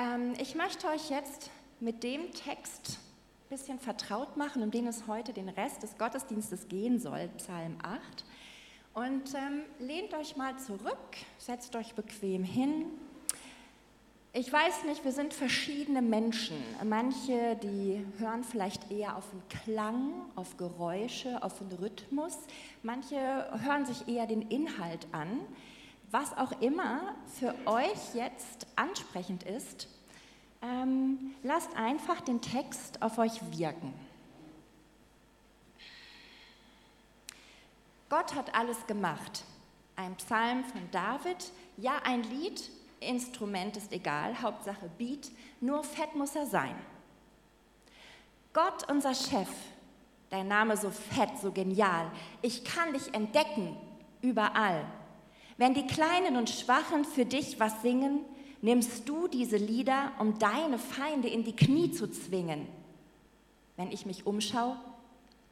Ähm, ich möchte euch jetzt mit dem Text ein bisschen vertraut machen, um den es heute den Rest des Gottesdienstes gehen soll, Psalm 8. Und ähm, lehnt euch mal zurück, setzt euch bequem hin. Ich weiß nicht, wir sind verschiedene Menschen. Manche, die hören vielleicht eher auf den Klang, auf Geräusche, auf den Rhythmus. Manche hören sich eher den Inhalt an. Was auch immer für euch jetzt ansprechend ist, ähm, lasst einfach den Text auf euch wirken. Gott hat alles gemacht. Ein Psalm von David, ja ein Lied, Instrument ist egal, Hauptsache Beat, nur fett muss er sein. Gott, unser Chef, dein Name so fett, so genial, ich kann dich entdecken überall. Wenn die Kleinen und Schwachen für dich was singen, nimmst du diese Lieder, um deine Feinde in die Knie zu zwingen. Wenn ich mich umschaue,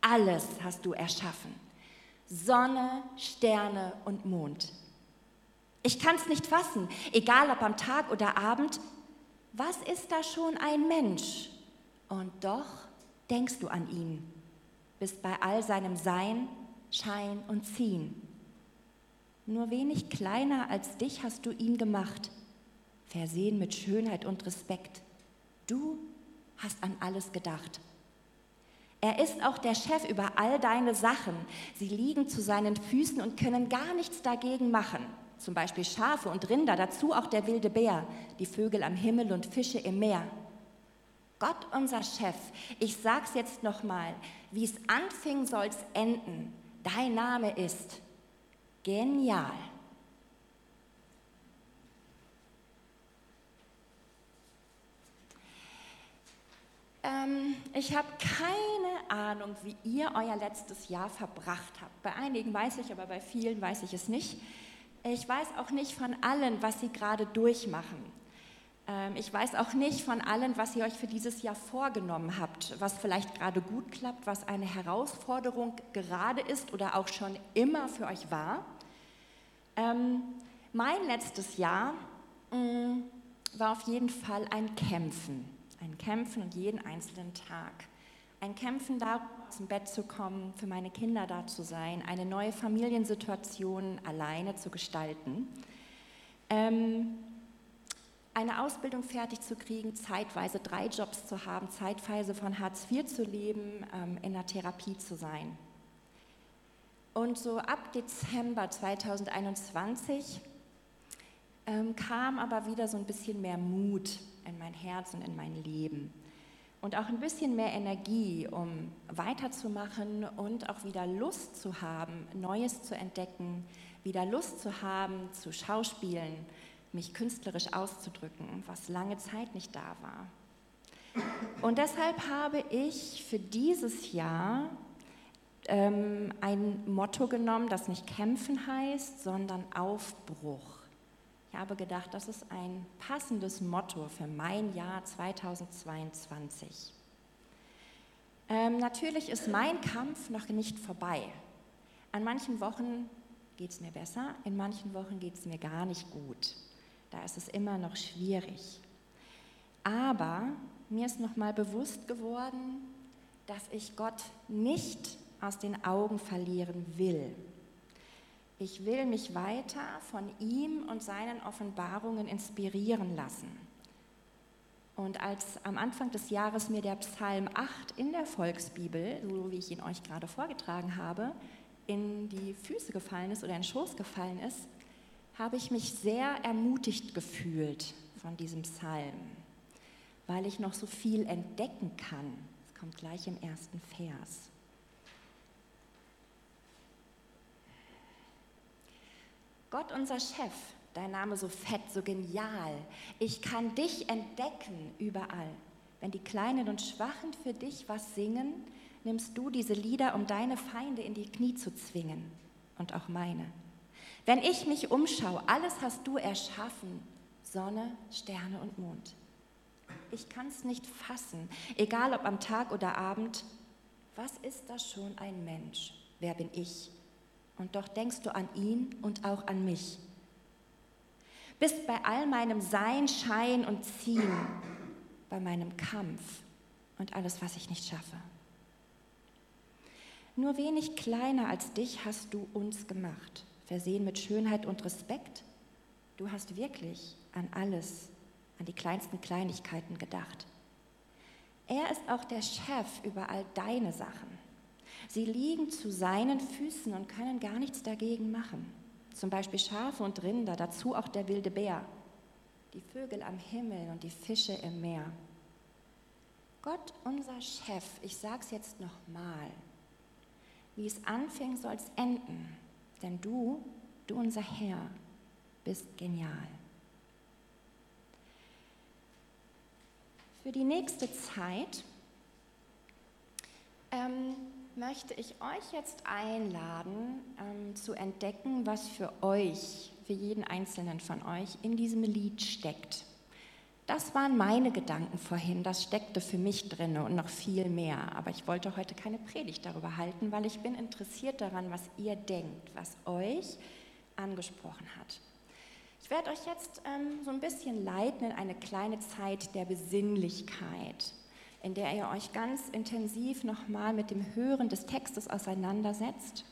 alles hast du erschaffen. Sonne, Sterne und Mond. Ich kann es nicht fassen, egal ob am Tag oder Abend. Was ist da schon ein Mensch? Und doch denkst du an ihn, bist bei all seinem Sein, Schein und Ziehen. Nur wenig kleiner als dich hast du ihn gemacht, versehen mit Schönheit und Respekt. Du hast an alles gedacht. Er ist auch der Chef über all deine Sachen. Sie liegen zu seinen Füßen und können gar nichts dagegen machen. Zum Beispiel Schafe und Rinder, dazu auch der wilde Bär, die Vögel am Himmel und Fische im Meer. Gott, unser Chef, ich sag's jetzt nochmal, wie es anfing, soll's enden. Dein Name ist genial. Ähm, ich habe keine Ahnung, wie ihr euer letztes Jahr verbracht habt. Bei einigen weiß ich, aber bei vielen weiß ich es nicht. Ich weiß auch nicht von allen, was sie gerade durchmachen. Ähm, ich weiß auch nicht von allen, was ihr euch für dieses Jahr vorgenommen habt, was vielleicht gerade gut klappt, was eine Herausforderung gerade ist oder auch schon immer für euch war. Ähm, mein letztes Jahr mm, war auf jeden Fall ein Kämpfen. Ein Kämpfen und jeden einzelnen Tag. Ein Kämpfen darum, zum Bett zu kommen, für meine Kinder da zu sein, eine neue Familiensituation alleine zu gestalten. Ähm, eine Ausbildung fertig zu kriegen, zeitweise drei Jobs zu haben, zeitweise von Hartz IV zu leben, ähm, in der Therapie zu sein. Und so ab Dezember 2021 ähm, kam aber wieder so ein bisschen mehr Mut in mein Herz und in mein Leben und auch ein bisschen mehr Energie, um weiterzumachen und auch wieder Lust zu haben, Neues zu entdecken, wieder Lust zu haben, zu schauspielen, mich künstlerisch auszudrücken, was lange Zeit nicht da war. Und deshalb habe ich für dieses Jahr ähm, ein Motto genommen, das nicht kämpfen heißt, sondern Aufbruch. Ich habe gedacht, das ist ein passendes Motto für mein Jahr 2022. Ähm, natürlich ist mein Kampf noch nicht vorbei. An manchen Wochen geht es mir besser, in manchen Wochen geht es mir gar nicht gut. Da ist es immer noch schwierig. Aber mir ist noch mal bewusst geworden, dass ich Gott nicht aus den Augen verlieren will. Ich will mich weiter von ihm und seinen Offenbarungen inspirieren lassen. Und als am Anfang des Jahres mir der Psalm 8 in der Volksbibel, so wie ich ihn euch gerade vorgetragen habe, in die Füße gefallen ist oder in den Schoß gefallen ist, habe ich mich sehr ermutigt gefühlt von diesem Psalm, weil ich noch so viel entdecken kann. Das kommt gleich im ersten Vers. Gott, unser Chef, dein Name so fett, so genial. Ich kann dich entdecken überall. Wenn die Kleinen und Schwachen für dich was singen, nimmst du diese Lieder, um deine Feinde in die Knie zu zwingen und auch meine. Wenn ich mich umschaue, alles hast du erschaffen, Sonne, Sterne und Mond. Ich kann es nicht fassen, egal ob am Tag oder Abend. Was ist das schon ein Mensch? Wer bin ich? und doch denkst du an ihn und auch an mich. bist bei all meinem Sein, Schein und Ziehen, bei meinem Kampf und alles, was ich nicht schaffe. Nur wenig kleiner als dich hast du uns gemacht, versehen mit Schönheit und Respekt. Du hast wirklich an alles, an die kleinsten Kleinigkeiten gedacht. Er ist auch der Chef über all deine Sachen. Sie liegen zu seinen Füßen und können gar nichts dagegen machen. Zum Beispiel Schafe und Rinder, dazu auch der wilde Bär, die Vögel am Himmel und die Fische im Meer. Gott, unser Chef, ich sag's jetzt nochmal, wie es anfing, soll es enden, denn du, du unser Herr, bist genial. Für die nächste Zeit ähm, möchte ich euch jetzt einladen, ähm, zu entdecken, was für euch, für jeden Einzelnen von euch in diesem Lied steckt. Das waren meine Gedanken vorhin, das steckte für mich drin und noch viel mehr. Aber ich wollte heute keine Predigt darüber halten, weil ich bin interessiert daran, was ihr denkt, was euch angesprochen hat. Ich werde euch jetzt ähm, so ein bisschen leiten in eine kleine Zeit der Besinnlichkeit in der ihr euch ganz intensiv nochmal mit dem Hören des Textes auseinandersetzt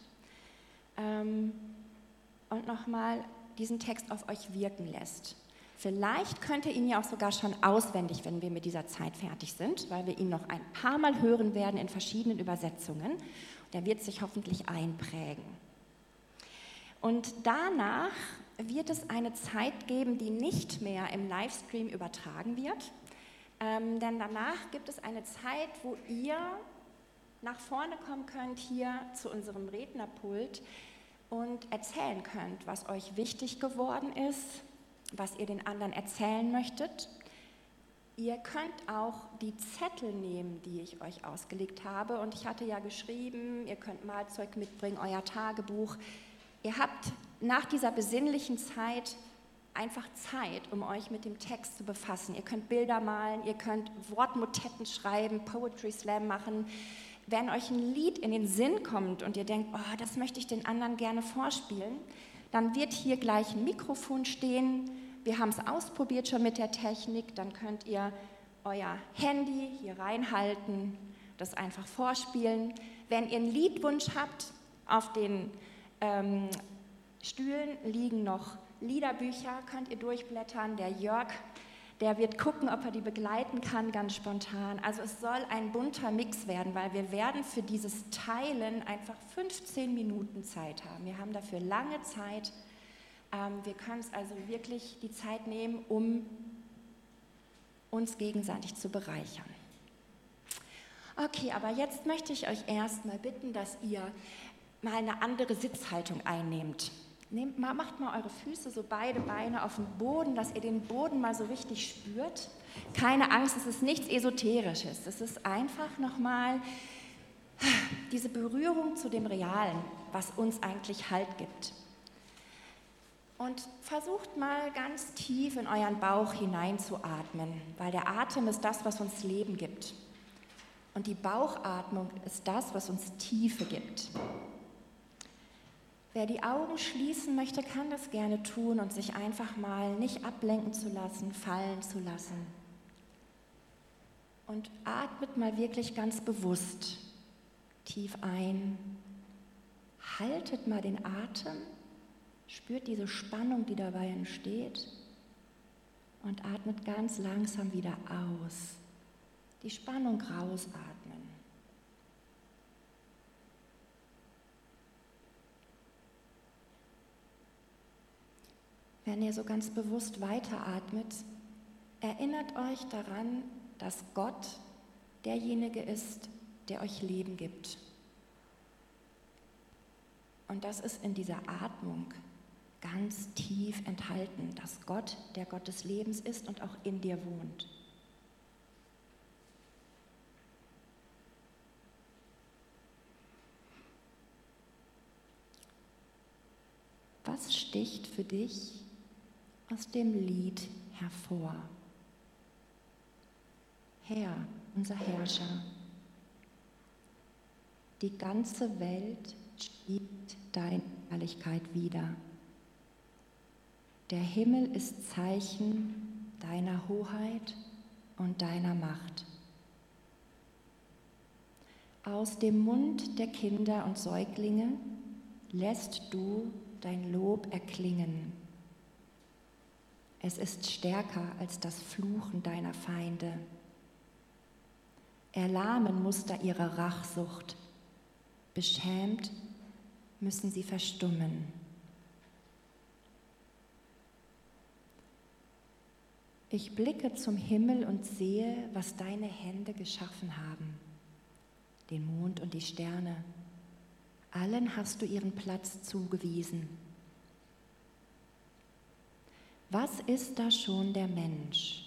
ähm, und nochmal diesen Text auf euch wirken lässt. Vielleicht könnt ihr ihn ja auch sogar schon auswendig, wenn wir mit dieser Zeit fertig sind, weil wir ihn noch ein paar Mal hören werden in verschiedenen Übersetzungen. Der wird sich hoffentlich einprägen. Und danach wird es eine Zeit geben, die nicht mehr im Livestream übertragen wird, ähm, denn danach gibt es eine Zeit, wo ihr nach vorne kommen könnt hier zu unserem Rednerpult und erzählen könnt, was euch wichtig geworden ist, was ihr den anderen erzählen möchtet. Ihr könnt auch die Zettel nehmen, die ich euch ausgelegt habe. Und ich hatte ja geschrieben, ihr könnt Malzeug mitbringen, euer Tagebuch. Ihr habt nach dieser besinnlichen Zeit einfach Zeit, um euch mit dem Text zu befassen. Ihr könnt Bilder malen, ihr könnt Wortmotetten schreiben, Poetry Slam machen. Wenn euch ein Lied in den Sinn kommt und ihr denkt, oh, das möchte ich den anderen gerne vorspielen, dann wird hier gleich ein Mikrofon stehen. Wir haben es ausprobiert schon mit der Technik. Dann könnt ihr euer Handy hier reinhalten, das einfach vorspielen. Wenn ihr einen Liedwunsch habt, auf den ähm, Stühlen liegen noch Liederbücher könnt ihr durchblättern. Der Jörg, der wird gucken, ob er die begleiten kann, ganz spontan. Also es soll ein bunter Mix werden, weil wir werden für dieses Teilen einfach 15 Minuten Zeit haben. Wir haben dafür lange Zeit. Ähm, wir können es also wirklich die Zeit nehmen, um uns gegenseitig zu bereichern. Okay, aber jetzt möchte ich euch erstmal bitten, dass ihr mal eine andere Sitzhaltung einnehmt. Nehmt macht mal eure Füße, so beide Beine auf den Boden, dass ihr den Boden mal so richtig spürt. Keine Angst, es ist nichts Esoterisches. Es ist einfach nochmal diese Berührung zu dem Realen, was uns eigentlich Halt gibt. Und versucht mal ganz tief in euren Bauch hineinzuatmen, weil der Atem ist das, was uns Leben gibt. Und die Bauchatmung ist das, was uns Tiefe gibt. Wer die Augen schließen möchte, kann das gerne tun und sich einfach mal nicht ablenken zu lassen, fallen zu lassen. Und atmet mal wirklich ganz bewusst tief ein. Haltet mal den Atem, spürt diese Spannung, die dabei entsteht und atmet ganz langsam wieder aus. Die Spannung rausatmen. Wenn ihr so ganz bewusst weiteratmet, erinnert euch daran, dass Gott derjenige ist, der euch Leben gibt. Und das ist in dieser Atmung ganz tief enthalten, dass Gott der Gott des Lebens ist und auch in dir wohnt. Was sticht für dich aus dem Lied hervor. Herr, unser Herrscher, die ganze Welt spielt deine Herrlichkeit wieder. Der Himmel ist Zeichen deiner Hoheit und deiner Macht. Aus dem Mund der Kinder und Säuglinge lässt du dein Lob erklingen. Es ist stärker als das Fluchen deiner Feinde. Erlahmen muss da ihre Rachsucht. Beschämt müssen sie verstummen. Ich blicke zum Himmel und sehe, was deine Hände geschaffen haben, den Mond und die Sterne. Allen hast du ihren Platz zugewiesen. Was ist da schon der Mensch,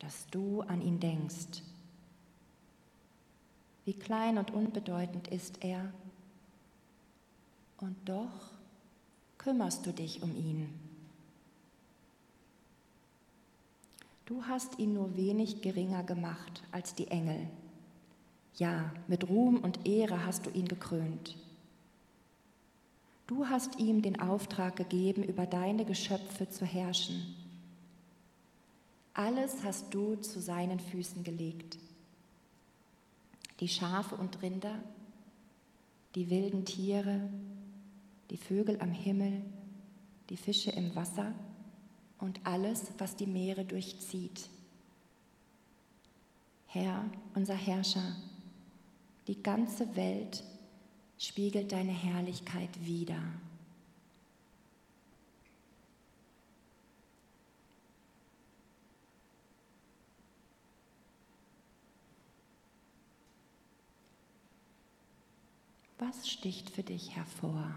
dass du an ihn denkst? Wie klein und unbedeutend ist er, und doch kümmerst du dich um ihn. Du hast ihn nur wenig geringer gemacht als die Engel. Ja, mit Ruhm und Ehre hast du ihn gekrönt. Du hast ihm den Auftrag gegeben, über deine Geschöpfe zu herrschen. Alles hast du zu seinen Füßen gelegt. Die Schafe und Rinder, die wilden Tiere, die Vögel am Himmel, die Fische im Wasser und alles, was die Meere durchzieht. Herr, unser Herrscher, die ganze Welt spiegelt deine Herrlichkeit wider. Was sticht für dich hervor?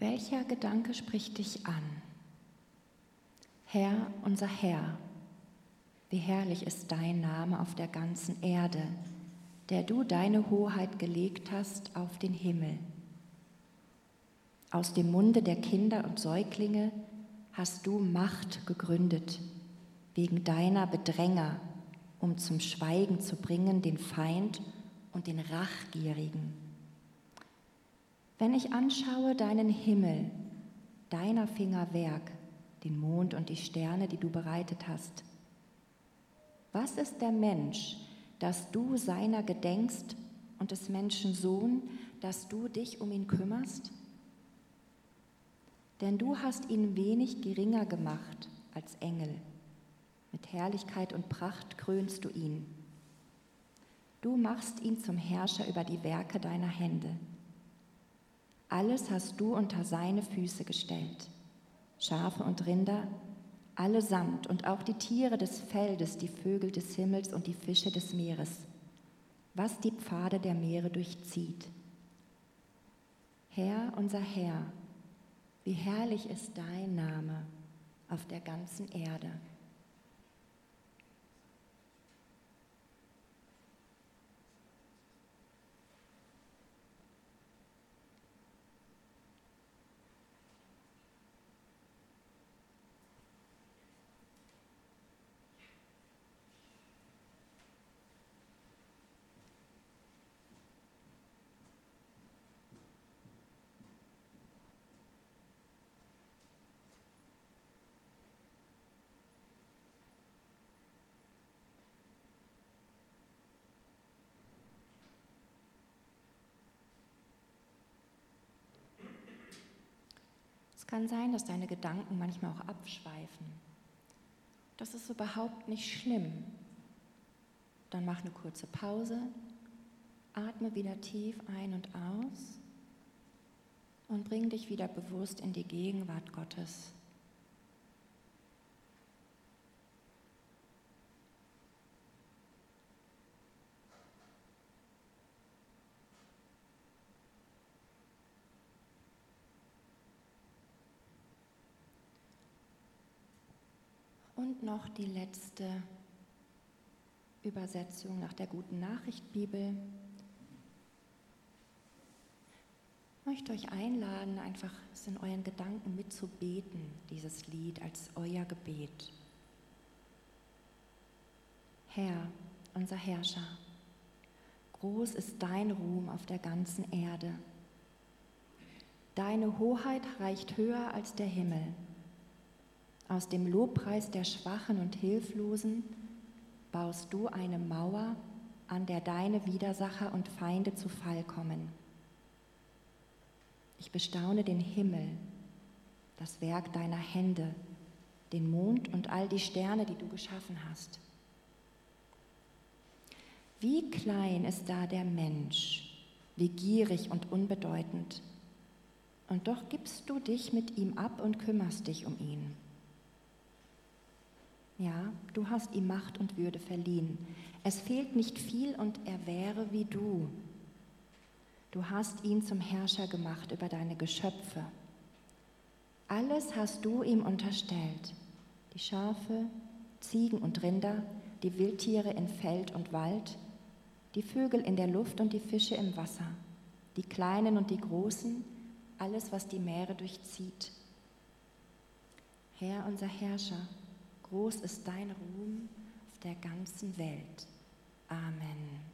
Welcher Gedanke spricht dich an? Herr, unser Herr, wie herrlich ist dein Name auf der ganzen Erde, der du deine Hoheit gelegt hast auf den Himmel. Aus dem Munde der Kinder und Säuglinge hast du Macht gegründet, wegen deiner Bedränger, um zum Schweigen zu bringen den Feind und den Rachgierigen wenn ich anschaue deinen Himmel, deiner Finger Werk, den Mond und die Sterne, die du bereitet hast, was ist der Mensch, dass du seiner gedenkst und des Menschen Sohn, dass du dich um ihn kümmerst? Denn du hast ihn wenig geringer gemacht als Engel. Mit Herrlichkeit und Pracht krönst du ihn. Du machst ihn zum Herrscher über die Werke deiner Hände. Alles hast du unter seine Füße gestellt. Schafe und Rinder, allesamt und auch die Tiere des Feldes, die Vögel des Himmels und die Fische des Meeres, was die Pfade der Meere durchzieht. Herr, unser Herr, wie herrlich ist dein Name auf der ganzen Erde. Kann sein, dass deine Gedanken manchmal auch abschweifen. Das ist überhaupt nicht schlimm. Dann mach eine kurze Pause, atme wieder tief ein und aus und bring dich wieder bewusst in die Gegenwart Gottes. Und noch die letzte Übersetzung nach der guten Nachricht Bibel. Ich möchte euch einladen, einfach es in euren Gedanken mitzubeten, dieses Lied als euer Gebet. Herr, unser Herrscher, groß ist dein Ruhm auf der ganzen Erde. Deine Hoheit reicht höher als der Himmel. Aus dem Lobpreis der Schwachen und Hilflosen baust du eine Mauer, an der deine Widersacher und Feinde zu Fall kommen. Ich bestaune den Himmel, das Werk deiner Hände, den Mond und all die Sterne, die du geschaffen hast. Wie klein ist da der Mensch, wie gierig und unbedeutend. Und doch gibst du dich mit ihm ab und kümmerst dich um ihn. Ja, du hast ihm Macht und Würde verliehen. Es fehlt nicht viel und er wäre wie du. Du hast ihn zum Herrscher gemacht über deine Geschöpfe. Alles hast du ihm unterstellt. Die Schafe, Ziegen und Rinder, die Wildtiere in Feld und Wald, die Vögel in der Luft und die Fische im Wasser, die kleinen und die großen, alles, was die Meere durchzieht. Herr, unser Herrscher, Groß ist dein Ruhm auf der ganzen Welt. Amen.